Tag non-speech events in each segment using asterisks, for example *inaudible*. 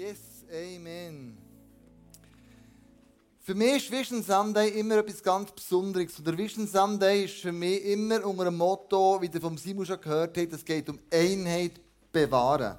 Yes, Amen. Für mich ist Vision Sunday immer etwas ganz Besonderes. Und der Vision Sunday ist für mich immer unter einem Motto, wie ihr vom Simon schon gehört habt, es geht um Einheit bewahren.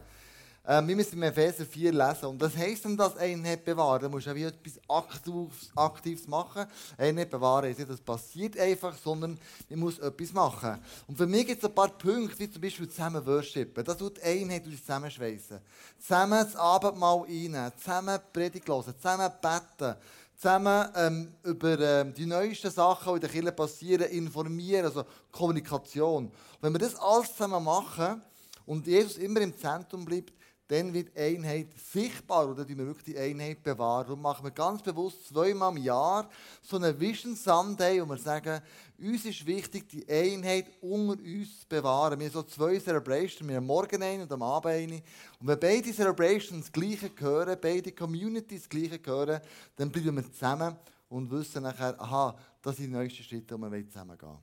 Ähm, wir müssen im Epheser 4 lesen. Und das heisst dann, dass Einheit bewahren. Da musst du auch etwas Aktives, Aktives machen. Einheit bewahren ist nicht, das passiert einfach, sondern man muss etwas machen. Und für mich gibt es ein paar Punkte, wie zum Beispiel zusammen worshipen. Das tut Einheit uns zusammenschweissen. Zusammen das Abendmahl rein, zusammen Predigt hören, zusammen beten, zusammen ähm, über ähm, die neuesten Sachen, die in der Kirche passieren, informieren, also Kommunikation. Und wenn wir das alles zusammen machen und Jesus immer im Zentrum bleibt, dann wird Einheit sichtbar oder die wir wirklich die Einheit bewahren. Und machen wir ganz bewusst zweimal im Jahr so einen Vision Sunday, wo wir sagen, uns ist wichtig, die Einheit unter uns zu bewahren. Wir haben so zwei Celebrations, wir haben morgen eine und am Abend eine. Und wenn beide Celebrations das Gleiche gehören, beide Communities das Gleiche gehören, dann bleiben wir zusammen und wissen nachher, aha, das sind die neuesten Schritte, wo wir zusammen gehen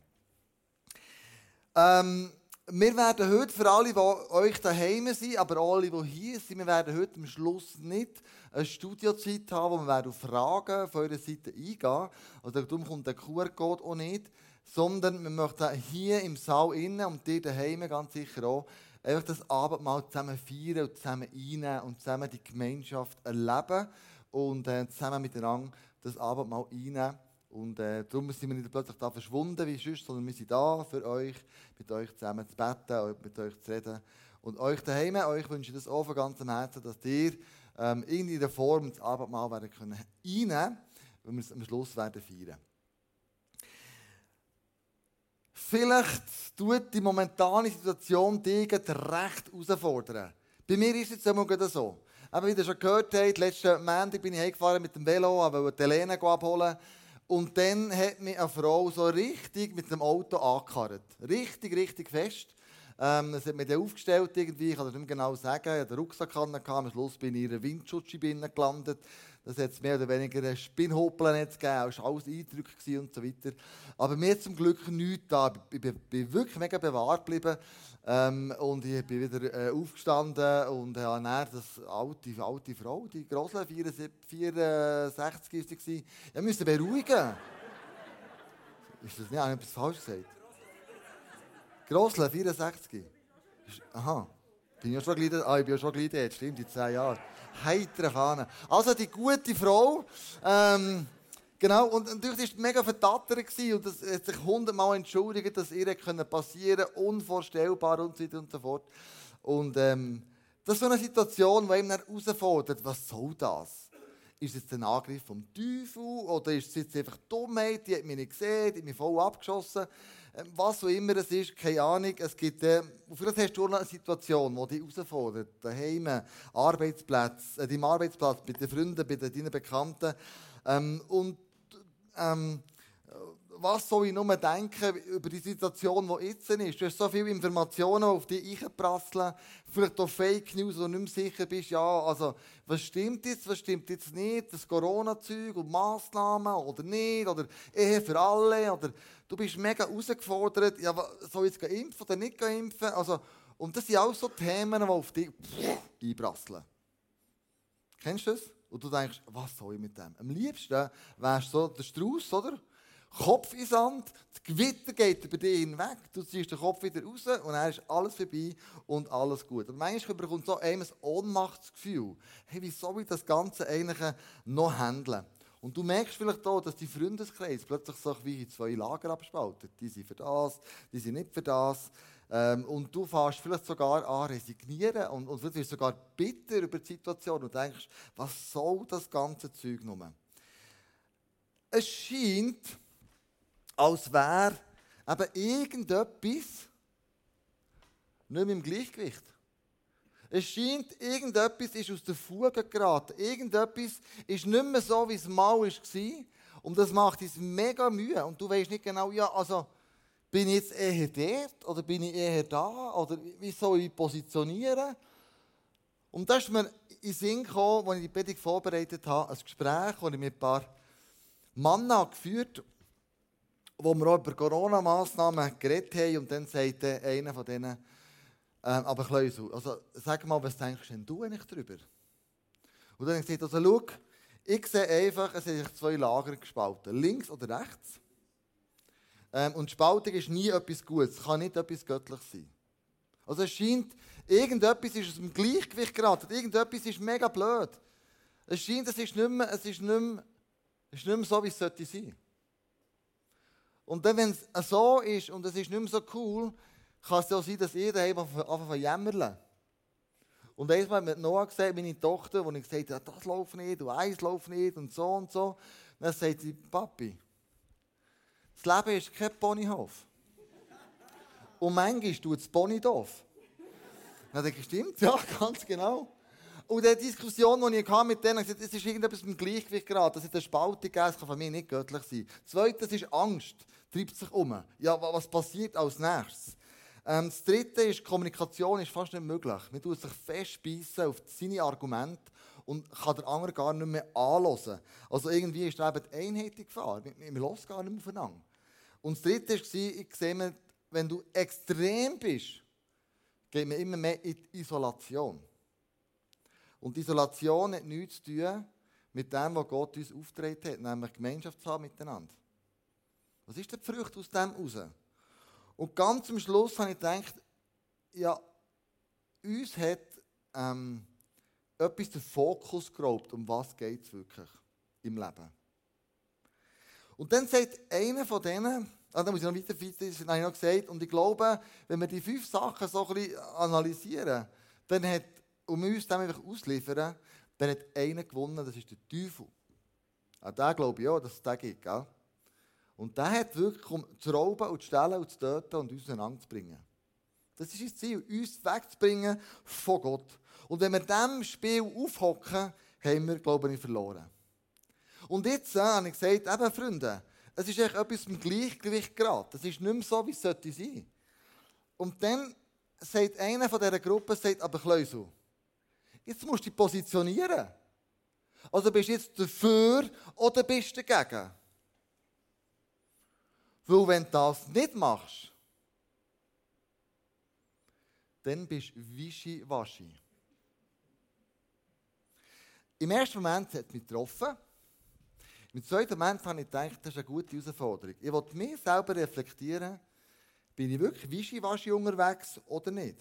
ähm, wir werden heute, für alle, die euch daheim sind, aber auch alle, die hier sind, wir werden heute am Schluss nicht eine Studiozeit haben, wo wir auf Fragen von eurer Seite eingehen. Also darum kommt der QR-Code auch nicht. Sondern wir möchten hier im Saal innen und dir daheim ganz sicher auch einfach das Abendmahl zusammen feiern und zusammen einnehmen und zusammen die Gemeinschaft erleben und äh, zusammen miteinander das Abendmahl einnehmen. Und äh, darum sind wir nicht plötzlich da verschwunden wie sonst, sondern wir sind da für euch, mit euch zusammen zu beten, mit euch zu reden. Und euch daheim, euch wünsche ich das auch von ganzem Herzen, dass ihr ähm, in der Form das Abendmahl werden können einnehmen, wenn wir es am Schluss werden feiern. Vielleicht tut die momentane Situation dich recht herausfordern. Bei mir ist es jetzt immer so. Aber wie ihr schon gehört habt, letzten Montag bin ich heimgefahren mit dem Velo, wollte Helene abholen. Und dann hat mich eine Frau so richtig mit dem Auto angekarrt. Richtig, richtig fest. Ähm, es hat mich dann aufgestellt irgendwie, ich kann das nicht mehr genau sagen. Ich hatte den Rucksack am Schluss bin ich in einer Windschutzschibine gelandet. Das hat mehr oder weniger ein Spinnhoppelnetz gegeben, es war alles eindrückt und so weiter. Aber mir zum Glück nichts da. Ich bin, wirklich mega bewahrt geblieben. Ähm, und ich bin wieder äh, aufgestanden und habe dann das alte, alte Frau, die Grosle, 64, 64 war, ich musste beruhigen. Ist das nicht habe ich etwas falsch gesagt? Grosle, 64. Aha. Bin ja schon gleich, ah, ich bin ja schon gleich dort, stimmt, in 10 Jahren. Heitere Fahne. Also die gute Frau, ähm, Genau, und natürlich war es mega verdattert und es hat sich hundertmal entschuldigt, dass ihr passieren konnte, unvorstellbar und so weiter und so fort. Und ähm, das ist so eine Situation, die ihm herausfordert, was soll das? Ist es ein Angriff vom Teufel oder ist es jetzt einfach Dummheit, die hat mich nicht gesehen, die hat mich voll abgeschossen? Ähm, was auch immer es ist, keine Ahnung. Es gibt, äh, vielleicht hast du eine Situation, die dich herausfordert. Daheim, Arbeitsplatz, äh, deinem Arbeitsplatz, bei den Freunden, bei deinen Bekannten. Ähm, und ähm, was soll ich nur denken über die Situation, die jetzt ist? Du hast so viele Informationen, auf die einprasseln, vielleicht auch Fake News, wo du nicht mehr sicher bist, ja, also, was stimmt jetzt, was stimmt jetzt nicht, das Corona-Zeug und Massnahmen oder nicht, oder Ehe für alle, oder du bist mega herausgefordert, ja, soll ich jetzt impfen oder nicht impfen? Also, und das sind auch so Themen, die auf dich einprasseln. Kennst du das? Und du denkst, was soll ich mit dem? Am liebsten wärst du so der Strauß, oder? Kopf in Sand, das Gewitter geht über dich hinweg, du ziehst den Kopf wieder raus und dann ist alles vorbei und alles gut. Und manchmal bekommt so ein Ohnmachtsgefühl. Hey, wie soll ich das Ganze eigentlich noch handeln? Und du merkst vielleicht auch, dass die Freundeskreis plötzlich so wie in zwei Lager abspaltet. Die sind für das, die sind nicht für das. Ähm, und du fährst vielleicht sogar an resignieren und, und bist sogar bitter über die Situation und denkst, was soll das ganze Zeug nur? Es scheint, als wäre eben irgendetwas nicht mehr im Gleichgewicht. Es scheint, irgendetwas ist aus der Fuge geraten. Irgendetwas ist nicht mehr so, wie es mal war. Und das macht uns mega Mühe. Und du weißt nicht genau, ja, also, bin ich jetzt eher dort oder bin ich eher da? Oder wie soll ich positionieren? Und da ist mir in den Sinn gekommen, als ich die Predigt vorbereitet habe, ein Gespräch, das ich mit ein paar Männern geführt habe, wo wir auch über Corona-Massnahmen geredet haben. Und dann sagte einer von denen, ähm, aber Kleusel, also sag mal, was denkst denn du eigentlich darüber? Und dann habe ich gesagt, also schau, ich sehe einfach, es sind zwei Lager gespalten, links oder rechts. Ähm, und Spaltung ist nie etwas Gutes, es kann nicht etwas Göttliches sein. Also es scheint, irgendetwas ist aus dem Gleichgewicht geraten, irgendetwas ist mega blöd. Es scheint, es ist nicht mehr, es ist nicht mehr, es ist nicht mehr so, wie es sollte sein. Und dann, wenn es so ist und es ist nicht mehr so cool, kann es ja sein, dass ihr daheim zu jämmern. Und einmal mit Noah gesagt, meine Tochter, wo ich gesagt habe, das läuft nicht und eins läuft nicht und so und so. dann sagt sie, Papi, das Leben ist kein Ponyhof. Und manchmal tut es Pony doof. Dann habe ich stimmt, ja, *laughs* ganz genau. Und die Diskussion, die ich mit denen hatte, es ist irgendetwas mit dem Gleichgewicht gerade. Das ist eine gegeben, das kann von mir nicht göttlich sein. Zweitens ist Angst, treibt sich um. Ja, was passiert als nächstes? Ähm, das dritte ist, Kommunikation ist fast nicht möglich. Man tut sich festbeissen auf seine Argumente und kann den anderen gar nicht mehr anhören. Also irgendwie ist da eben die Einheit gefahren. Wir, wir hören gar nicht mehr aufeinander. Und das dritte war, ich sehe, wenn du extrem bist, geht man immer mehr in die Isolation. Und Isolation hat nichts zu tun mit dem, was Gott uns aufgetragen hat, nämlich Gemeinschaft zu haben miteinander. Was ist die Frucht aus dem heraus? Und ganz am Schluss habe ich gedacht, ja, uns hat ähm, etwas den Fokus geraubt, um was geht es wirklich im Leben. Und dann sagt einer von denen, ah, da muss ich noch weiter, das habe ich noch gesagt, und ich glaube, wenn wir die fünf Sachen so ein bisschen analysieren, dann hat und wir uns dem einfach ausliefern, dann hat einer gewonnen, das ist der Teufel. An den glaube ich auch, dass es den gibt. Gell? Und der hat wirklich, um zu rauben und zu stellen und zu töten und uns auseinanderzubringen. Das ist das Ziel, uns wegzubringen von Gott. Und wenn wir diesem Spiel aufhocken, haben wir, glaube ich, verloren. Und jetzt äh, habe ich gesagt, eben Freunde, es ist echt etwas im Gleichgewicht gerade. Das ist nicht mehr so, wie es sollte sein. Und dann sagt einer von dieser Gruppe, sagt, aber Kleusel, Jetzt musst du dich positionieren. Also bist du jetzt dafür oder bist du dagegen? Weil wenn du das nicht machst, dann bist du wischi-waschi. Im ersten Moment hat es mich getroffen. Im zweiten Moment habe ich gedacht, das ist eine gute Herausforderung. Ich will mich selber reflektieren, bin ich wirklich wischi-waschi unterwegs oder nicht?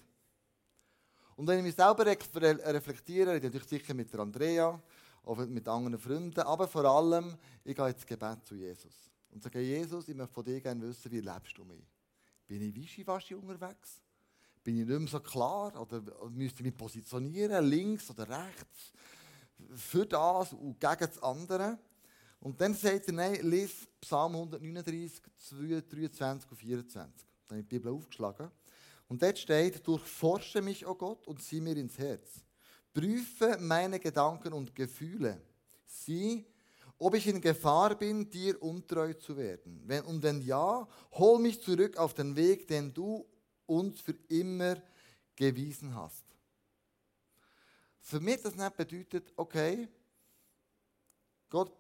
Und wenn ich mich selber reflektiere, ich natürlich sicher mit der Andrea, oder mit anderen Freunden, aber vor allem, ich gehe ins Gebet zu Jesus. Und sage, Jesus, ich möchte von dir gerne wissen, wie lebst du mich? Bin ich wischiwaschi unterwegs? Bin ich nicht mehr so klar? Oder müsste ich mich positionieren, links oder rechts? Für das und gegen das andere? Und dann sagt er, nein, lies Psalm 139, 23 und 24. Dann habe ich die Bibel aufgeschlagen. Und dort steht, durchforsche mich, o oh Gott, und sieh mir ins Herz. Prüfe meine Gedanken und Gefühle. Sieh, ob ich in Gefahr bin, dir untreu zu werden. Wenn, und wenn ja, hol mich zurück auf den Weg, den du uns für immer gewiesen hast. Für mich das nicht bedeutet, okay, Gott,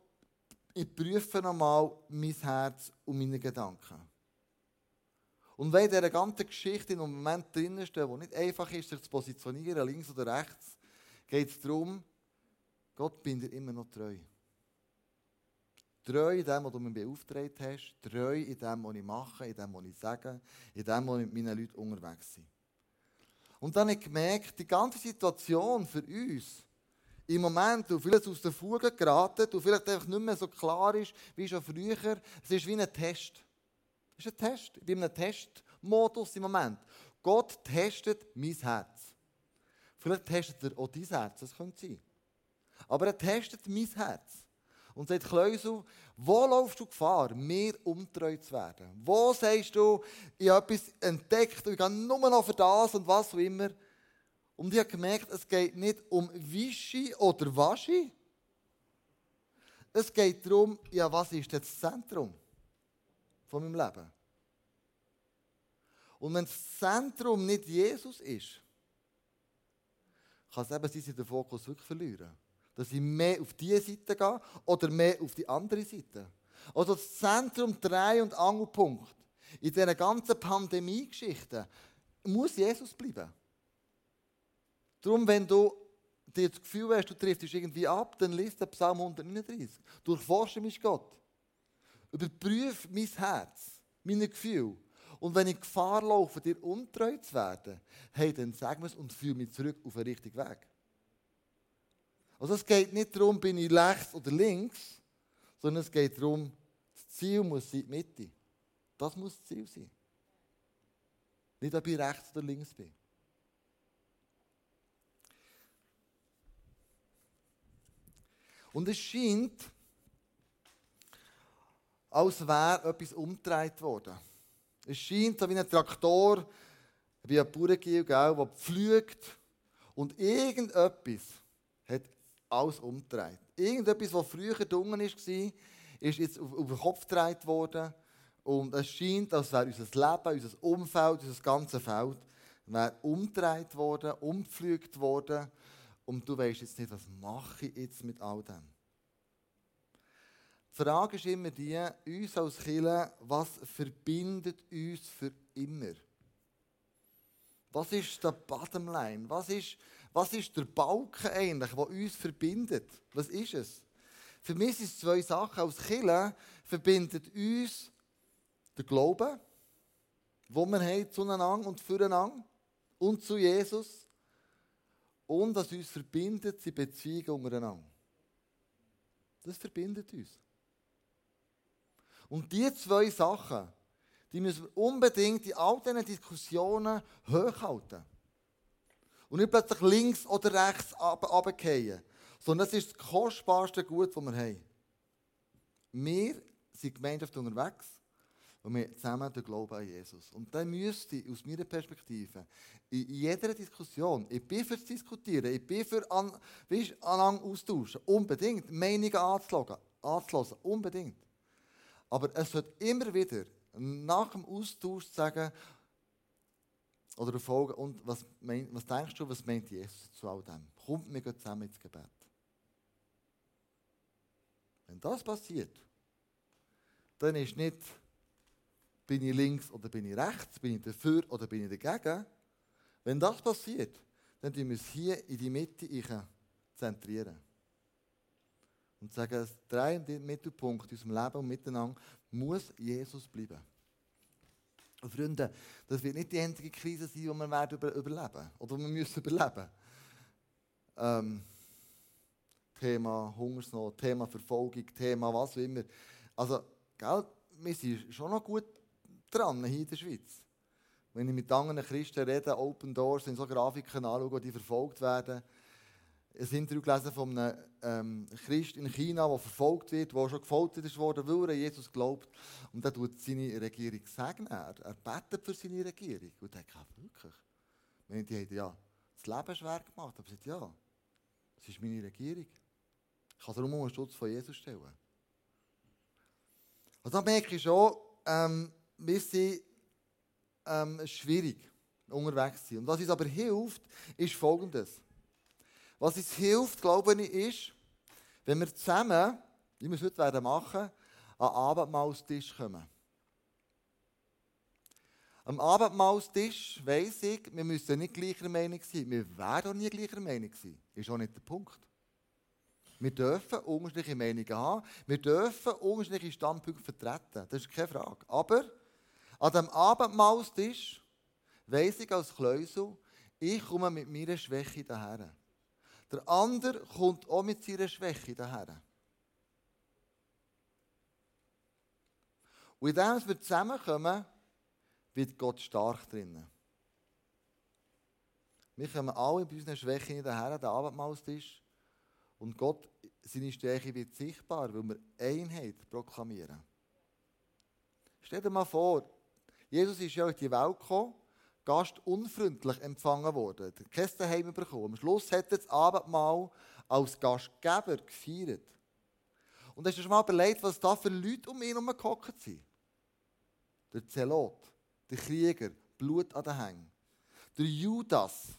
ich prüfe nochmal mein Herz und meine Gedanken. Und wenn in dieser ganzen Geschichte in einem Moment drinnen steht, wo nicht einfach ist, sich zu positionieren, links oder rechts, geht es darum, Gott bin dir immer noch treu. Treu in dem, was du mir beauftragt hast, treu in dem, was ich mache, in dem, was ich sage, in dem, was ich mit meinen Leuten unterwegs bin. Und dann habe ich gemerkt, die ganze Situation für uns, im Moment, wo vieles aus der Fuge geraten, wo vielleicht einfach nicht mehr so klar ist wie schon früher, es ist wie ein Test. Das ist ein Test. Ich bin in einem Testmodus im Moment. Gott testet mein Herz. Vielleicht testet er auch dein Herz, das könnte sein. Aber er testet mein Herz. Und sagt, Kleusel, wo laufst du Gefahr, mir untreu zu werden? Wo sagst du, ich habe etwas entdeckt und ich gehe nur noch für das und was auch immer. Und ich habe gemerkt, es geht nicht um Wischi oder Waschi. Es geht darum, ja, was ist das Zentrum? Von meinem Leben. Und wenn das Zentrum nicht Jesus ist, kann es eben sein, dass ich den Fokus wirklich verliere. Dass ich mehr auf diese Seite gehe oder mehr auf die andere Seite. Also das Zentrum, Dreh- und Angelpunkt in dieser ganzen Pandemie-Geschichte muss Jesus bleiben. Darum, wenn du dir das Gefühl hast, du triffst irgendwie ab, dann liest der Psalm 139. Durchforsche mich Gott. Überprüfe mein Herz, meine Gefühle. Und wenn ich Gefahr laufe, dir untreu zu werden, hey, dann sag mir es und führe mich zurück auf den richtigen Weg. Also es geht nicht darum, bin ich rechts oder links, sondern es geht darum, das Ziel muss sein, die Mitte. Das muss das Ziel sein. Nicht, ob ich rechts oder links bin. Und es scheint, als wäre etwas umgedreht worden. Es scheint so wie ein Traktor, wie ein Bauerngiel, der pflügt und irgendetwas hat alles umgedreht. Irgendetwas, was früher dunkel war, ist jetzt auf, den Kopf gedreht worden. Und es scheint, als wäre unser Leben, unser Umfeld, unser ganzes Feld umgedreht worden, umgepflügt worden. Und du weißt jetzt nicht, was mache ich jetzt mit all dem. Die Frage ist immer die, uns als Kirche, was verbindet uns für immer? Was ist der Bottomline? Was ist, was ist der Balken eigentlich, der uns verbindet? Was ist es? Für mich sind es zwei Sachen. Als Kirche verbindet uns der Glaube, wo wir haben zueinander und füreinander und zu Jesus. Und was uns verbindet, sind Beziehungen untereinander. Das verbindet uns. Und diese zwei Sachen, die müssen wir unbedingt in all diesen Diskussionen hochhalten. Und nicht plötzlich links oder rechts runterfallen, sondern das ist das kostbarste Gut, das wir haben. Wir sind Gemeinschaft unterwegs und wir zusammen den Glauben an Jesus. Und dann müsste aus meiner Perspektive in jeder Diskussion, ich bin fürs Diskutieren, ich bin für an, weißt, austauschen, unbedingt Meinungen anzuhören, unbedingt. Aber es wird immer wieder nach dem Austausch sagen oder folgen, und was, mein, was denkst du, was meint Jesus zu all dem? Kommt mir zusammen ins Gebet. Wenn das passiert, dann ist nicht, bin ich links oder bin ich rechts, bin ich dafür oder bin ich dagegen. Wenn das passiert, dann müssen wir es hier in die Mitte zentrieren und sagen, der Mittelpunkt in unserem Leben und miteinander muss Jesus bleiben. Und Freunde, das wird nicht die einzige Krise sein, die wir werden überleben oder wir müssen überleben. Ähm, Thema Hungersnot, Thema Verfolgung, Thema was auch immer. Also, gell, wir sind schon noch gut dran hier in der Schweiz. Wenn ich mit anderen Christen rede, Open Doors, sind so Grafiken anschaue, die verfolgt werden, ein Interview gelesen von einem ähm, Christ in China, der verfolgt wird, der schon gefoltert worden, weil er Jesus glaubt. Und er tut seine Regierung segnen. Er, er betet für seine Regierung. Und denkt, wirklich? Meine, die haben ja das Leben schwer gemacht. Aber er sagt, ja, das ist meine Regierung. Ich kann darum um den Schutz von Jesus stellen. Und da merke ich schon, ähm, wir sind ähm, schwierig unterwegs sind. Und was uns aber hilft, ist Folgendes. Was uns hilft, glaube ich, ist, wenn wir zusammen, wie wir es heute werden machen, an den Abendmahlstisch kommen. Am Abendmahlstisch weiss ich, wir müssen nicht gleicher Meinung sein. Wir werden auch nie gleicher Meinung sein. Ist auch nicht der Punkt. Wir dürfen unterschiedliche Meinungen haben. Wir dürfen unterschiedliche Standpunkte vertreten. Das ist keine Frage. Aber an dem Abendmahlstisch weiss ich als Kleusel, ich komme mit meiner Schwäche daher. Der andere kommt auch mit seiner Schwäche daher. Und indem wir zusammenkommen, wird Gott stark drinnen. Wir kommen alle bei unseren Schwächen daher, der Abendmahlstisch. Und Gott, seine Stärke wird sichtbar, weil wir Einheit proklamieren. Stell dir mal vor, Jesus ist ja in die Welt gekommen Gast unfreundlich empfangen worden. Der kein Daheim bekommen. Am Schluss hat er das Abendmahl als Gastgeber gefeiert. Und hast du schon mal überlegt, was da für Leute um ihn herum gehockt sind? Der Zelot, der Krieger, Blut an den Hängen. Der Judas,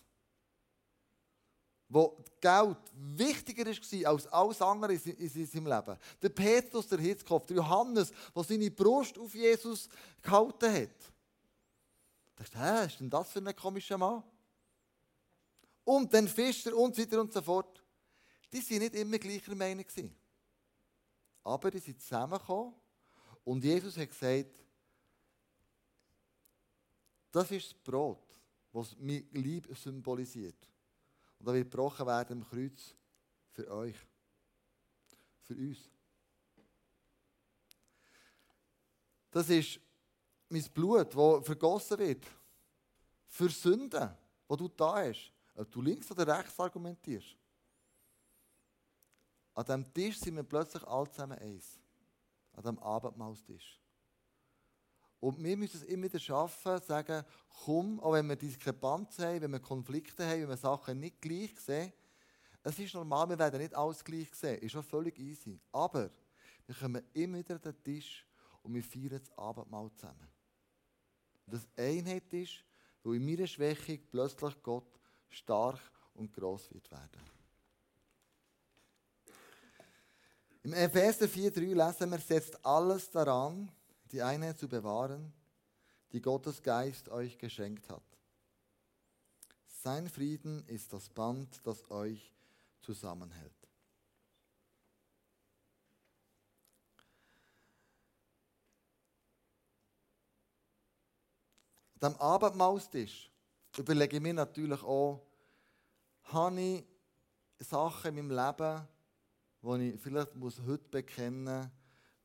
wo Geld wichtiger war als alles andere in seinem Leben. Der Petrus, der Hitzkopf, der Johannes, der seine Brust auf Jesus gehalten hat. Da dachte, hä, ist denn das für ein komischer Mann? und dann Fischer und so weiter und so fort. Die waren nicht immer gleicher Meinung. Aber die sind zusammengekommen und Jesus hat gesagt, das ist das Brot, was mein Lieb symbolisiert. Und da wird gebrochen werden im Kreuz für euch. Für uns. Das ist mein Blut, das vergossen wird. Für Sünden, wo du da hast. Ob du links oder rechts argumentierst. An diesem Tisch sind wir plötzlich alle zusammen eins. An diesem Abendmahlstisch. Und wir müssen es immer wieder schaffen, sagen, komm, auch wenn wir Diskrepanzen haben, wenn wir Konflikte haben, wenn wir Sachen nicht gleich sehen. Es ist normal, wir werden nicht alles gleich sehen. Ist schon völlig easy. Aber wir kommen immer wieder an den Tisch und wir feiern das Abendmahl zusammen. Und das Einheit ist, wo in meiner Schwäche plötzlich Gott stark und groß wird werden. Im Epheser 4,3 lesen wir, setzt alles daran, die Einheit zu bewahren, die Gottes Geist euch geschenkt hat. Sein Frieden ist das Band, das euch zusammenhält. Am Abendmahlstisch überlege ich mir natürlich auch, habe ich Sachen in meinem Leben, die ich vielleicht muss heute bekennen muss,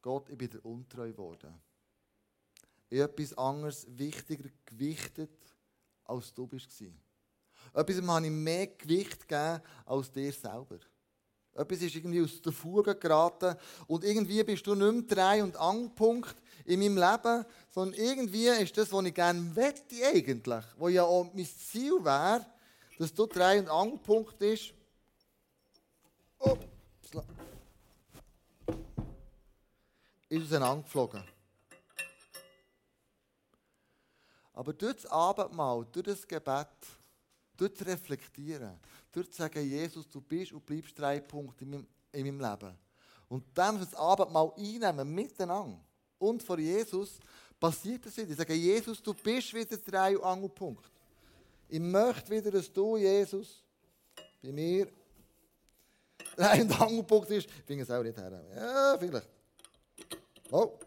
Gott, ich bin dir untreu geworden. Ich habe etwas anderes wichtiger gewichtet, als du bist. Etwas habe ich mehr Gewicht gegeben als dir selber. Etwas ist irgendwie aus der Fuge geraten und irgendwie bist du nicht mehr Dreh- und Angpunkt in meinem Leben, sondern irgendwie ist das, was ich gerne wette eigentlich, wo ja auch mein Ziel wäre, dass du Dreh- und Angpunkt ist. Oh, ist auseinandergeflogen. Aber durch das Abendmahl, durch das Gebet, durch das Reflektieren, durch das Sagen, Jesus, du bist und bleibst drei Punkte in meinem, in meinem Leben. Und dann das Abendmahl einnehmen, miteinander und vor Jesus, passiert das wieder. Ich sage, Jesus, du bist wieder drei Angelpunkt. Ich möchte wieder, dass du, Jesus, bei mir drei Angelpunkt ist. Ich finde es auch nicht her. Ja, vielleicht. Oh.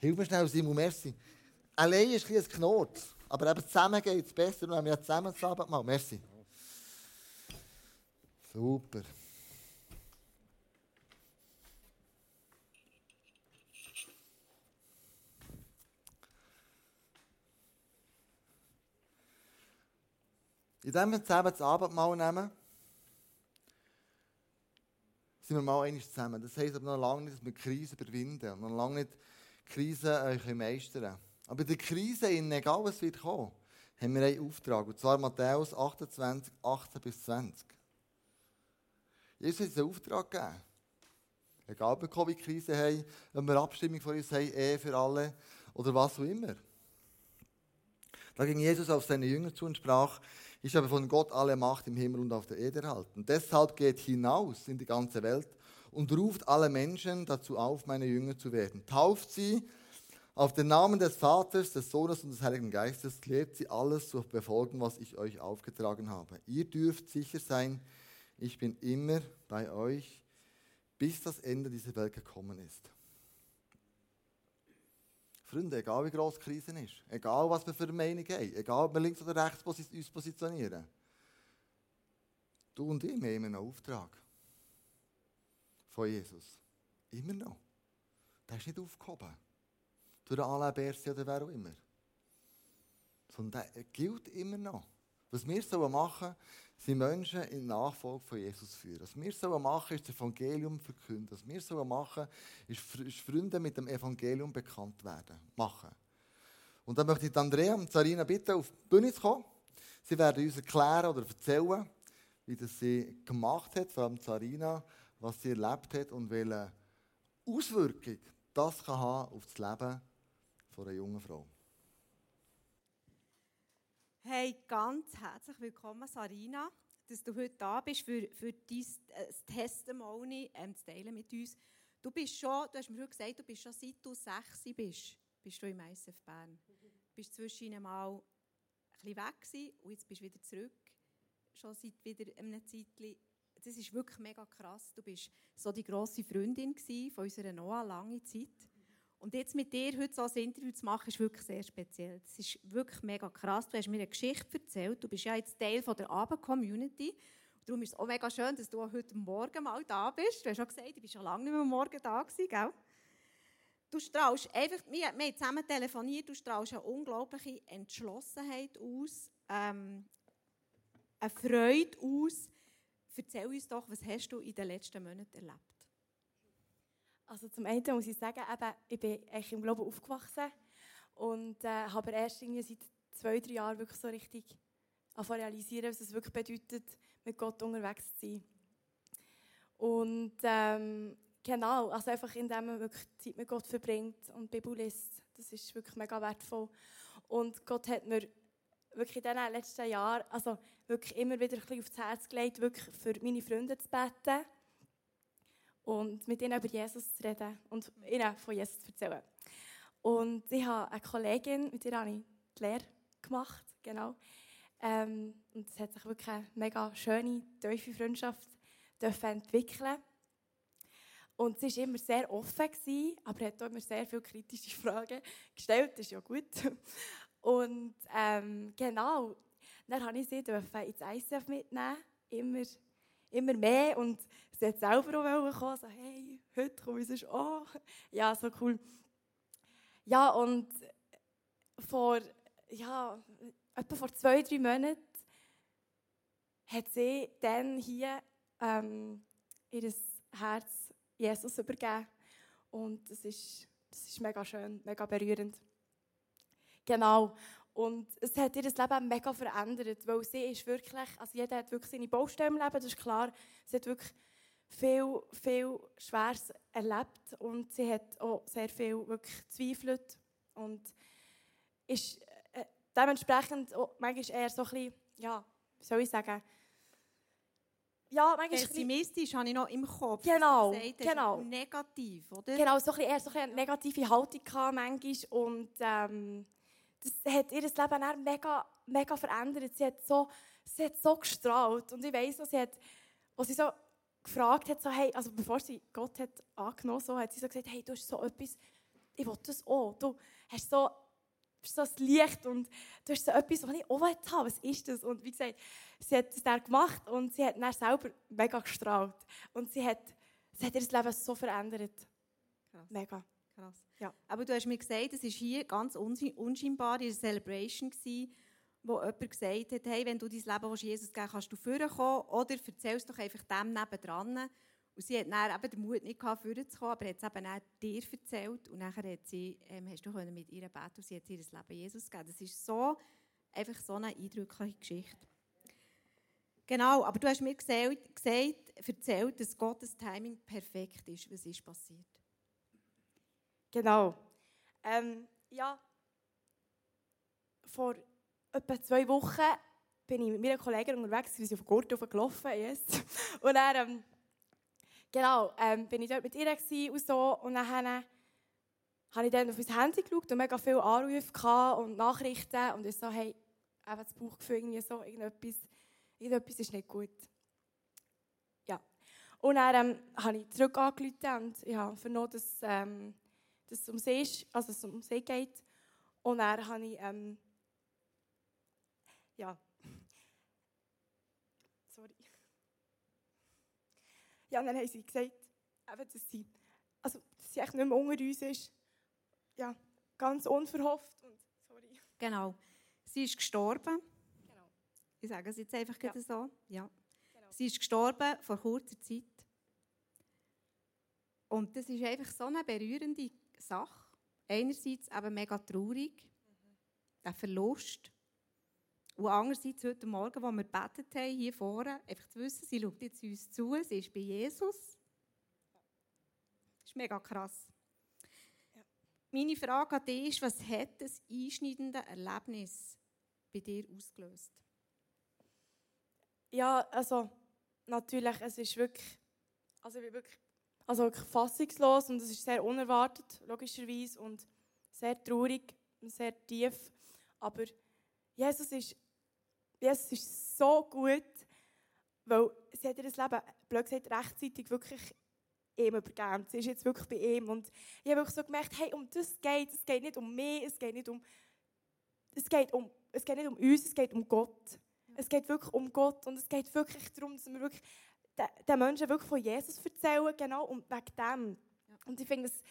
Hilf mir schnell, Simon, merci. Allein ist ein Knot, aber eben zusammen geht es besser. Und wenn wir zusammen das Abendmahl. Merci. Super. Indem wir zusammen das Abendmahl nehmen, sind wir mal einmal zusammen. Das heisst aber noch lange nicht, dass wir Krisen überwinden und noch lange nicht Krisen äh, meistern Aber in der Krise, egal was wird kommen, haben wir einen Auftrag. Und zwar Matthäus 28, 18 bis 20. Jesus hat uns einen Auftrag gegeben. Egal, ob wir Covid-Krise haben, wenn wir Abstimmung von uns haben, Ehe für alle oder was auch immer. Da ging Jesus auf seine Jünger zu und sprach, ich habe von Gott alle Macht im Himmel und auf der Erde erhalten. Deshalb geht hinaus in die ganze Welt und ruft alle Menschen dazu auf, meine Jünger zu werden. Tauft sie auf den Namen des Vaters, des Sohnes und des Heiligen Geistes, lehrt sie alles zu befolgen, was ich euch aufgetragen habe. Ihr dürft sicher sein, ich bin immer bei euch, bis das Ende dieser Welt gekommen ist. Freunde, egal wie groß die Krise ist, egal was wir für eine Meinung haben, egal ob wir links oder rechts uns positionieren, du und ich, haben einen Auftrag von Jesus. Immer noch. Der ist nicht aufgehoben. Durch Alain Berset oder wer auch immer. Sondern der gilt immer noch. Was wir machen sollen, sind Menschen in Nachfolge von Jesus führen. Was wir sollen machen, ist das Evangelium verkünden. Was wir sollen machen, ist, Freunde mit dem Evangelium bekannt werden. Machen. Und dann möchte ich Andrea und Sarina bitten, auf die Bühne zu kommen. Sie werden uns erklären oder erzählen, wie das sie gemacht hat, vor allem Sarina, was sie erlebt hat und welche Auswirkung das kann haben auf das Leben einer jungen Frau. Hey, ganz herzlich willkommen, Sarina. dass du heute da bist, für, für dein äh, Testimony ähm, zu teilen mit uns. Du bist schon, du hast mir heute gesagt, du bist schon seit du sechs bist, bist du im ISF Bern. Du bist zwischen mal ein bisschen weg gewesen, und jetzt bist du wieder zurück. Schon seit wieder einem Zeitchen. Das ist wirklich mega krass. Du bist so die grosse Freundin von unserer Noah lange Zeit. Und jetzt mit dir heute so ein Interview zu machen, ist wirklich sehr speziell. Das ist wirklich mega krass. Du hast mir eine Geschichte erzählt. Du bist ja jetzt Teil von der Abend-Community. Darum ist es auch mega schön, dass du heute Morgen mal da bist. Du hast schon gesagt, du bist schon lange nicht mehr morgen da gewesen, gell? Du strahlst einfach, wir, wir haben zusammen telefoniert, du strahlst eine unglaubliche Entschlossenheit aus, ähm, eine Freude aus. Erzähl uns doch, was hast du in den letzten Monaten erlebt? Also zum einen muss ich sagen, eben, ich bin eigentlich im Glauben aufgewachsen und äh, habe erst irgendwie seit zwei, drei Jahren wirklich so richtig realisieren, was es wirklich bedeutet, mit Gott unterwegs zu sein. Und ähm, genau, also einfach indem man wirklich Zeit mit Gott verbringt und Bibel liest, das ist wirklich mega wertvoll. Und Gott hat mir wirklich in den letzten Jahren also wirklich immer wieder ein bisschen aufs Herz gelegt, wirklich für meine Freunde zu beten und mit ihnen über Jesus zu reden und ihnen von Jesus zu erzählen. Und ich habe eine Kollegin, mit der habe ich die Lehre gemacht, genau. Ähm, und es hat sich wirklich eine mega schöne, tiefe Freundschaft entwickeln und sie war immer sehr offen, aber hat auch immer sehr viele kritische Fragen gestellt. Das ist ja gut. Und ähm, genau, dann durfte ich sie ins ICF mitnehmen. Immer immer mehr und sie hat selber auch kommen, so, hey, heute komme ich auch. Ja, so cool. Ja, und vor, ja, etwa vor zwei, drei Monaten hat sie dann hier ähm, ihr Herz Jesus übergeben. Und das ist, das ist mega schön, mega berührend. Genau. Und es hat ihr Leben mega verändert, weil sie ist wirklich, also jeder hat wirklich seine Baustelle im Leben, das ist klar. Sie hat wirklich viel, viel Schweres erlebt und sie hat auch sehr viel wirklich gezweifelt und ist äh, dementsprechend auch manchmal eher so ein bisschen, ja, wie soll ich sagen, ja, manchmal Pessimistisch habe ich noch im Kopf. Genau, genau. Negativ, oder? Genau, so ein bisschen, eher so ein eine negative Haltung gehabt manchmal und ähm, das hat ihr Leben mega, mega verändert. Sie hat so, sie hat so gestrahlt. Und ich weiss noch, sie hat, als sie so gefragt hat, so, hey, also bevor sie Gott hat angenommen so, hat sie so gesagt, hey, du hast so etwas, ich will das auch. Du hast so, bist so das Licht und du hast so etwas, was ich auch haben Was ist das? Und wie gesagt, sie hat das dann gemacht und sie hat dann selber mega gestrahlt. Und sie hat, sie hat ihr Leben so verändert. Mega krass. Ja. Aber du hast mir gesagt, es war hier ganz unscheinbar in der Celebration, gewesen, wo jemand gesagt hat, hey, wenn du dein Leben Jesus geben kannst du vorkommen oder erzählst doch einfach dem nebendran. Und sie hat dann eben den Mut nicht gehabt, vorzukommen, aber hat es eben auch dir erzählt. Und nachher hat sie, ähm, hast du mit ihr beten und sie hat ihr das Leben Jesus gegeben. Das ist so, einfach so eine eindrückliche Geschichte. Genau, aber du hast mir gesagt, gesagt erzählt, dass Gottes Timing perfekt ist. Was ist passiert? Genau. Ähm, ja, vor etwa zwei Wochen bin ich mit meiner Kollegin unterwegs, wir sind auf Gurten gelaufen, yes. *laughs* Und dann, ähm, genau, ähm, bin ich dort mit ihr und so. Und dann habe ich dann auf mein Handy geschaut und mega viele Anrufe und Nachrichten. Und ich so, hey, eben das Bauchgefühl irgendwie so, irgendetwas, irgendetwas ist nicht gut. Ja. Und dann ähm, habe ich zurück angerufen und ich habe vernommen, dass ähm, dass es um See, ist, also es um See geht. Und dann habe ich, ähm, ja, sorry. Ja, dann haben sie gesagt, eben, dass sie, also, dass sie echt nicht mehr unter uns ist. Ja, ganz unverhofft und sorry. Genau. Sie ist gestorben. Genau. Ich sage es jetzt einfach ja. so. Ja. Genau. Sie ist gestorben vor kurzer Zeit. Und das ist einfach so eine berührende Sache. Einerseits eben mega traurig, der Verlust. Und andererseits heute Morgen, wo wir gebetet haben, hier vorne, einfach zu wissen, sie schaut jetzt uns zu, sie ist bei Jesus. Das ist mega krass. Ja. Meine Frage an dich ist, was hat das einschneidende Erlebnis bei dir ausgelöst? Ja, also natürlich, es ist wirklich, also ich bin wirklich, also wirklich fassungslos und es ist sehr unerwartet, logischerweise, und sehr traurig und sehr tief. Aber Jesus ist, Jesus ist so gut, weil sie hat ihr Leben, blöd gesagt, rechtzeitig wirklich ihm übergeben. Sie ist jetzt wirklich bei ihm. Und ich habe wirklich so gemerkt, hey, um das geht Es geht nicht um mich, es geht nicht um, es geht um, es geht nicht um uns, es geht um Gott. Es geht wirklich um Gott und es geht wirklich darum, dass wir wirklich den Menschen wirklich von Jesus erzählen, genau, und wegen dem. Ja. Und ich finde es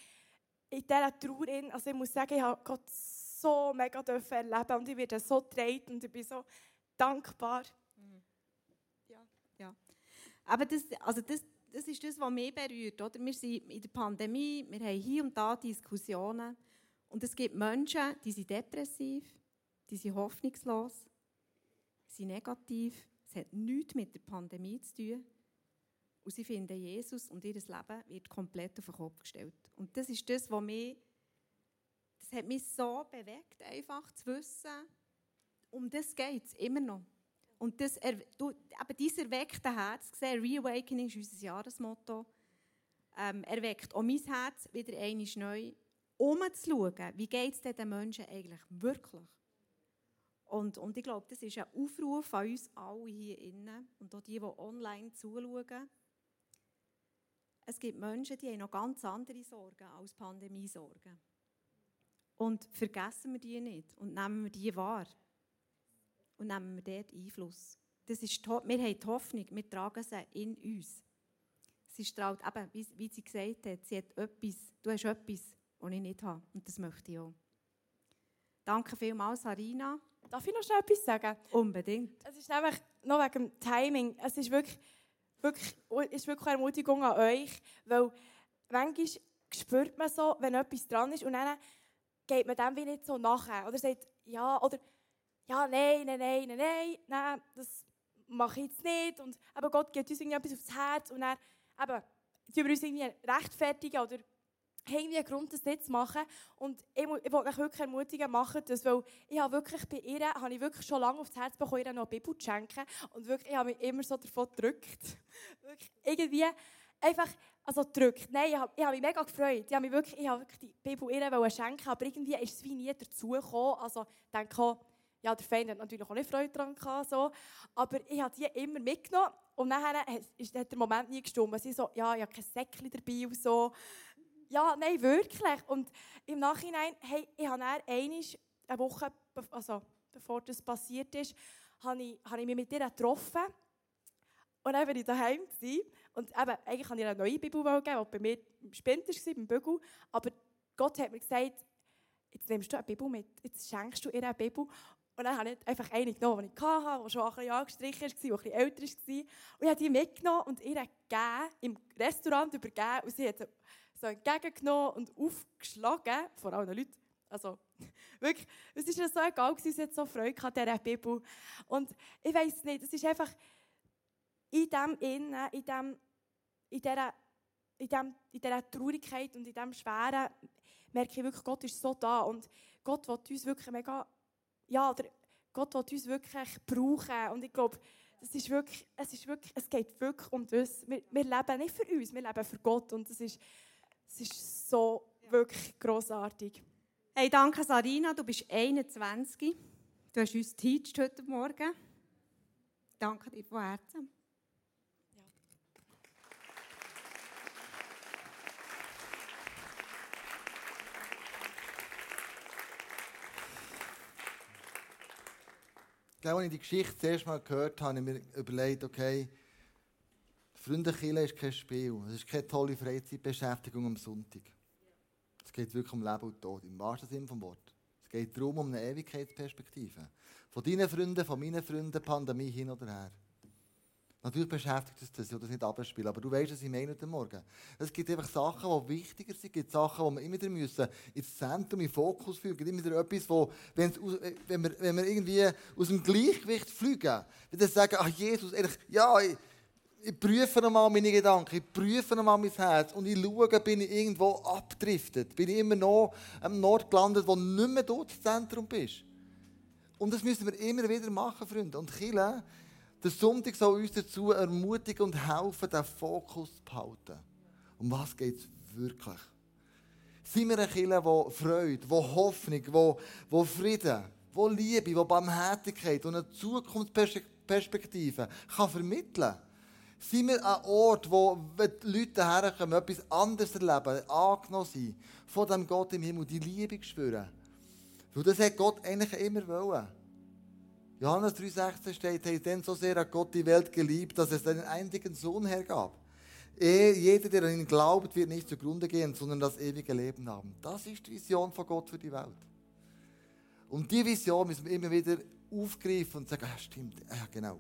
in dieser Trauer, also ich muss sagen, ich habe Gott so mega erleben und ich werde so getragen und ich bin so dankbar. Mhm. Ja. ja. Aber das, also das, das ist das, was mich berührt. Oder? Wir sind in der Pandemie, wir haben hier und da Diskussionen und es gibt Menschen, die sind depressiv, die sind hoffnungslos, sind negativ, es hat nichts mit der Pandemie zu tun. Und sie finden Jesus und ihr Leben wird komplett auf den Kopf gestellt. Und das ist das, was mich, das hat mich so bewegt, einfach zu wissen, um das geht es immer noch. Und das, du, eben dieses erweckte Herz, gesehen, Reawakening ist unser Jahresmotto, ähm, erweckt auch mein Herz wieder einmal neu, um zu schauen, wie geht es den Menschen eigentlich wirklich. Und, und ich glaube, das ist ein Aufruf an uns alle hier innen und auch die, die online zuschauen. Es gibt Menschen, die haben noch ganz andere Sorgen als Pandemiesorgen. Und vergessen wir die nicht und nehmen wir die wahr. Und nehmen wir dort Einfluss. Das ist, wir haben die Hoffnung, wir tragen sie in uns. Sie strahlt, eben, wie, wie sie gesagt hat, sie hat etwas, du hast etwas, das ich nicht habe. Und das möchte ich auch. Danke vielmals, Sarina. Darf ich noch schnell etwas sagen? Unbedingt. Es ist nämlich noch wegen dem Timing. Es ist wirklich, wirklich, ist wirklich eine Ermutigung an euch, weil manchmal spürt man so, wenn etwas dran ist und dann geht man dem wie nicht so nachher. Oder sagt, ja, oder ja, nein, nein, nein, nein, nein, nein das mache ich jetzt nicht. Und aber Gott gibt uns irgendwie etwas aufs Herz und dann eben, wir uns irgendwie rechtfertigen oder irgendwie einen Grund, das nicht zu machen. Und ich, ich wollte euch wirklich ermutigen, machen das, weil ich habe wirklich bei ihr, habe ich wirklich schon lange aufs Herz bekommen, ihr noch eine Bibel zu schenken. Und wirklich, ich habe mich immer so davon gedrückt. *laughs* wirklich, irgendwie einfach, also gedrückt. Nein, ich habe, ich habe mich mega gefreut. Ich habe mich wirklich, ich habe wirklich die Bibel ihr schenken, aber irgendwie ist es wie nie dazugekommen. Also ich denke auch, ja, der Feind hat natürlich auch nicht Freude daran gehabt, so. aber ich habe die immer mitgenommen und nachher ist der Moment nie gestummt. Sie so, ja, ich habe kein Säckchen dabei und so. Ja, nein, wirklich. Und im Nachhinein, hey, ich habe dann einmal, eine Woche, also bevor das passiert ist, habe ich, habe ich mich mit ihr getroffen. Und dann war ich daheim. Und eben, eigentlich wollte ich eine neue Bibel geben, die bei mir im Spind war, beim Bügel. Aber Gott hat mir gesagt, jetzt nimmst du eine Bibel mit, jetzt schenkst du ihr eine Bibel. Und dann habe ich einfach eine genommen, die ich hatte, die schon ein bisschen angestrichen war, die ein bisschen älter war. Und ich habe die mitgenommen und ihr gegeben, im Restaurant übergeben. Und sie hat so entgegengenommen und aufgeschlagen, vor allem Leuten. Also, *laughs* wirklich, es ist ihr so egal, sie hat so Freude an dieser Bibel. Und ich weiß nicht, es ist einfach in dem Innen, in, dem, in, dieser, in, dem, in dieser Traurigkeit und in diesem Schweren, merke ich wirklich, Gott ist so da. Und Gott will uns wirklich mega, ja, oder Gott will uns wirklich brauchen. Und ich glaube, das ist wirklich, es, ist wirklich, es geht wirklich um das. Wir, wir leben nicht für uns, wir leben für Gott. Und das ist, es ist so wirklich grossartig. Hey, danke Sarina, du bist 21. Du hast uns geteacht heute Morgen. Danke dir von Herzen. Ja. Als ich die Geschichte das erste Mal gehört habe, habe ich mir überlegt, okay, Freundekille ist kein Spiel. Es ist keine tolle Freizeitbeschäftigung am Sonntag. Es geht wirklich um Leben und Tod, im wahrsten Sinne des Wortes. Es geht darum, um eine Ewigkeitsperspektive. Von deinen Freunden, von meinen Freunden, Pandemie hin oder her. Natürlich beschäftigt uns das, ich will das nicht abspielen, aber du weißt, was ich meine heute Morgen. Es gibt einfach Sachen, die wichtiger sind, es gibt Sachen, die wir immer wieder müssen ins Zentrum, in den Fokus führen. Es gibt immer wieder etwas, wo, wenn, wir, wenn wir irgendwie aus dem Gleichgewicht fliegen, wenn wir sagen, ach Jesus, ehrlich, ja, ich, ich prüfe nochmal meine Gedanken, ich prüfe nochmal mein Herz und ich schaue, bin ich irgendwo abgedriftet, bin ich immer noch am Nord gelandet, wo nicht mehr dort das Zentrum bist. Und das müssen wir immer wieder machen, Freunde. Und Chile, Der Sonntag soll uns dazu ermutigen und helfen, den Fokus zu behalten. Um was geht es wirklich? Sind wir eine Kirche, die Freude, die Hoffnung, die, die Frieden, die Liebe, die Barmherzigkeit und eine Zukunftsperspektive kann vermitteln kann? Sind wir ein Ort, wo Leute herkommen, etwas anderes erleben, angenommen sein, von dem Gott im Himmel, die Liebe spüren? Weil das hat Gott eigentlich immer wollen. Johannes 3,16 steht, hey, denn so sehr hat Gott die Welt geliebt, dass es seinen einzigen Sohn hergab. Er, jeder, der an ihn glaubt, wird nicht zugrunde gehen, sondern das ewige Leben haben. Das ist die Vision von Gott für die Welt. Und die Vision müssen wir immer wieder aufgreifen und sagen, ja, stimmt, ja, genau.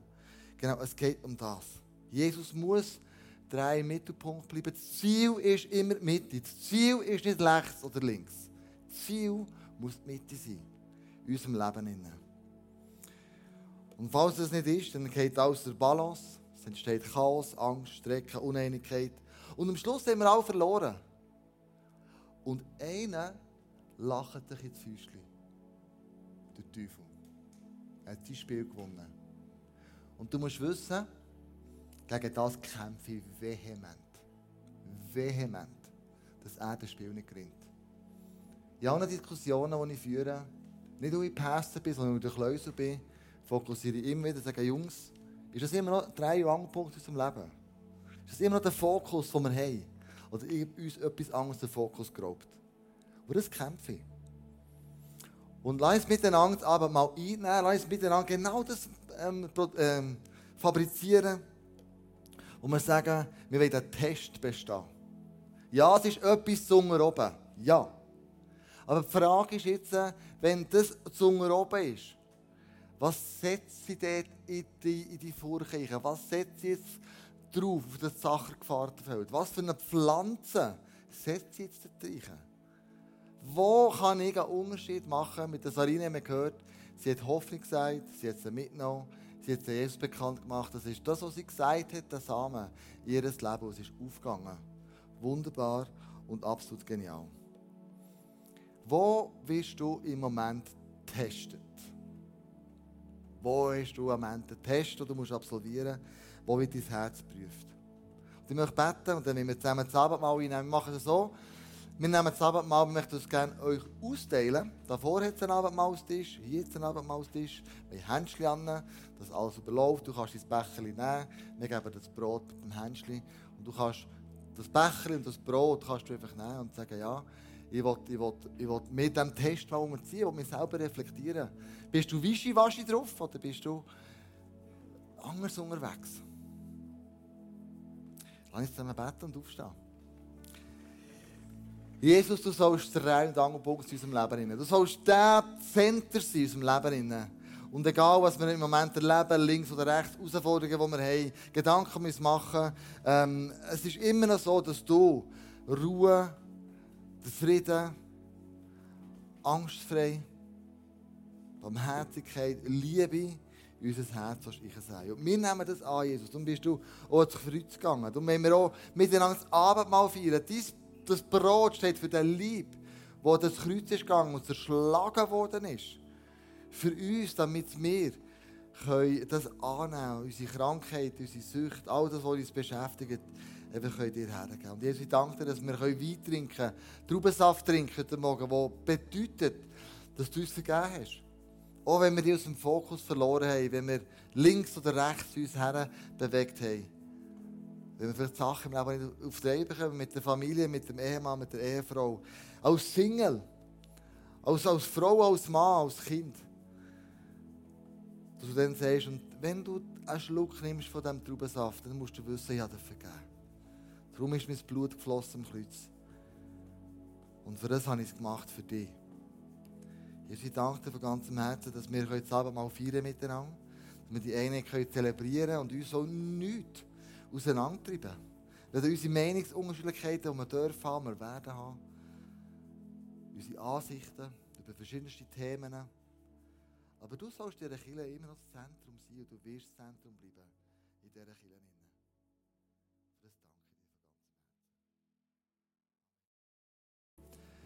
Genau, es geht um das. Jesus muss drei Mittelpunkt bleiben. Das Ziel ist immer die Mitte. Das Ziel ist nicht rechts oder links. Das Ziel muss die Mitte sein. In unserem Leben. Und falls das nicht ist, dann geht alles der Balance. Es entsteht Chaos, Angst, Strecken, Uneinigkeit. Und am Schluss haben wir alle verloren. Und einer lacht dich ins Füßchen. Der Teufel. Er hat sein Spiel gewonnen. Und du musst wissen, gegen das kämpfe ich vehement. Vehement. Dass er das Spiel nicht gewinnt. In allen Diskussionen, die ich führe, nicht weil ich Pastor bin, sondern weil ich Klöser bin, fokussiere ich immer wieder sage, Jungs, ist das immer noch drei Angelpunkte in unserem Leben? Ist das immer noch der Fokus, den wir haben? Oder uns etwas anderes den Fokus geraubt? Und das kämpfe ich. Und lass uns miteinander aber mal einnehmen, lass uns miteinander genau das ähm, ähm, fabrizieren. Und wir sagen, wir wollen den Test bestehen. Ja, es ist etwas zu oben. Ja. Aber die Frage ist jetzt, wenn das zu oben ist, was setzt sie dort in die, die Vorkirche? Was setzt sie jetzt drauf, auf das Sachergefahrtenfeld? Was für eine Pflanze setzt sie jetzt dort rein? Wo kann ich einen Unterschied machen? Mit der Sarine haben wir gehört, sie hat Hoffnung gesagt, sie hat sie mitgenommen, sie hat Jesus bekannt gemacht. Das ist das, was sie gesagt hat, der Samen, ihr Leben, es ist aufgegangen. Wunderbar und absolut genial. Wo wirst du im Moment testet? Wo hast du am Ende einen Test, den du musst absolvieren musst, wo wird dein Herz geprüft? Und ich möchte beten und dann nehmen wir zusammen das Abendmahl einnehmen. Wir machen es so, wir nehmen das Abendmahl, wir möchten es gerne euch austeilen. Davor hat es einen Abendmahlstisch, hier hat es einen Abendmahlstisch. Wir haben Händchen an, dass alles überläuft. Du kannst dein Becher nehmen, wir geben das Brot mit dem Händchen. Und du kannst das Becher und das Brot kannst du einfach nehmen und sagen, ja, ich will, ich will, ich will mit diesem Test mal umziehen, und mich selber reflektieren. Bist du wischiwaschi drauf oder bist du anders unterwegs? Lass uns zusammen beten und aufstehen. Jesus, du sollst der Reihe und Angelpunkt in unserem Leben. Du sollst der Center sein in unserem Leben. Und egal, was wir im Moment erleben, links oder rechts, Herausforderungen, die wir haben, Gedanken müssen machen, ähm, es ist immer noch so, dass du Ruhe, Frieden, angstfrei, Barmherzigkeit, Liebe in unser Herz einsetzen. Und wir nehmen das an, Jesus. Darum bist du auch ins Kreuz gegangen. Darum wollen wir auch miteinander das Abendmahl feiern. Das Brot steht für den Lieb, wo das Kreuz ist gegangen und zerschlagen worden ist. Für uns, damit wir können das annehmen, unsere Krankheit, unsere Sucht, all das, was uns beschäftigt, eben können dir hergeben. Und Jesus, ich danke dir, dass wir Wein trinken können, Traubensaft trinken heute Morgen, der bedeutet, dass du uns vergeben hast. Auch wenn wir die aus dem Fokus verloren haben, wenn wir links oder rechts uns her bewegt haben. Wenn wir vielleicht Sachen im Leben nicht auf die Reihe bekommen, mit der Familie, mit dem Ehemann, mit der Ehefrau. Als Single, als, als Frau, als Mann, als Kind. Dass du dann sagst, und wenn du einen Schluck nimmst von diesem Traubensaft, dann musst du wissen, ich habe dir vergeben. Darum ist mein Blut geflossen am Kreuz. Und für das habe ich es gemacht, für dich. Jesus, ich danke dir von ganzem Herzen, dass wir heute Abend mal feiern miteinander. Dass wir die Einheit können zelebrieren und uns so nichts auseinandertreiben. Wenn unsere Meinungsunterschiedlichkeiten, die wir dürfen haben, wir werden haben. Unsere Ansichten über verschiedenste Themen. Aber du sollst in dieser Kirche immer noch das Zentrum sein und du wirst das Zentrum bleiben in dieser Kirche.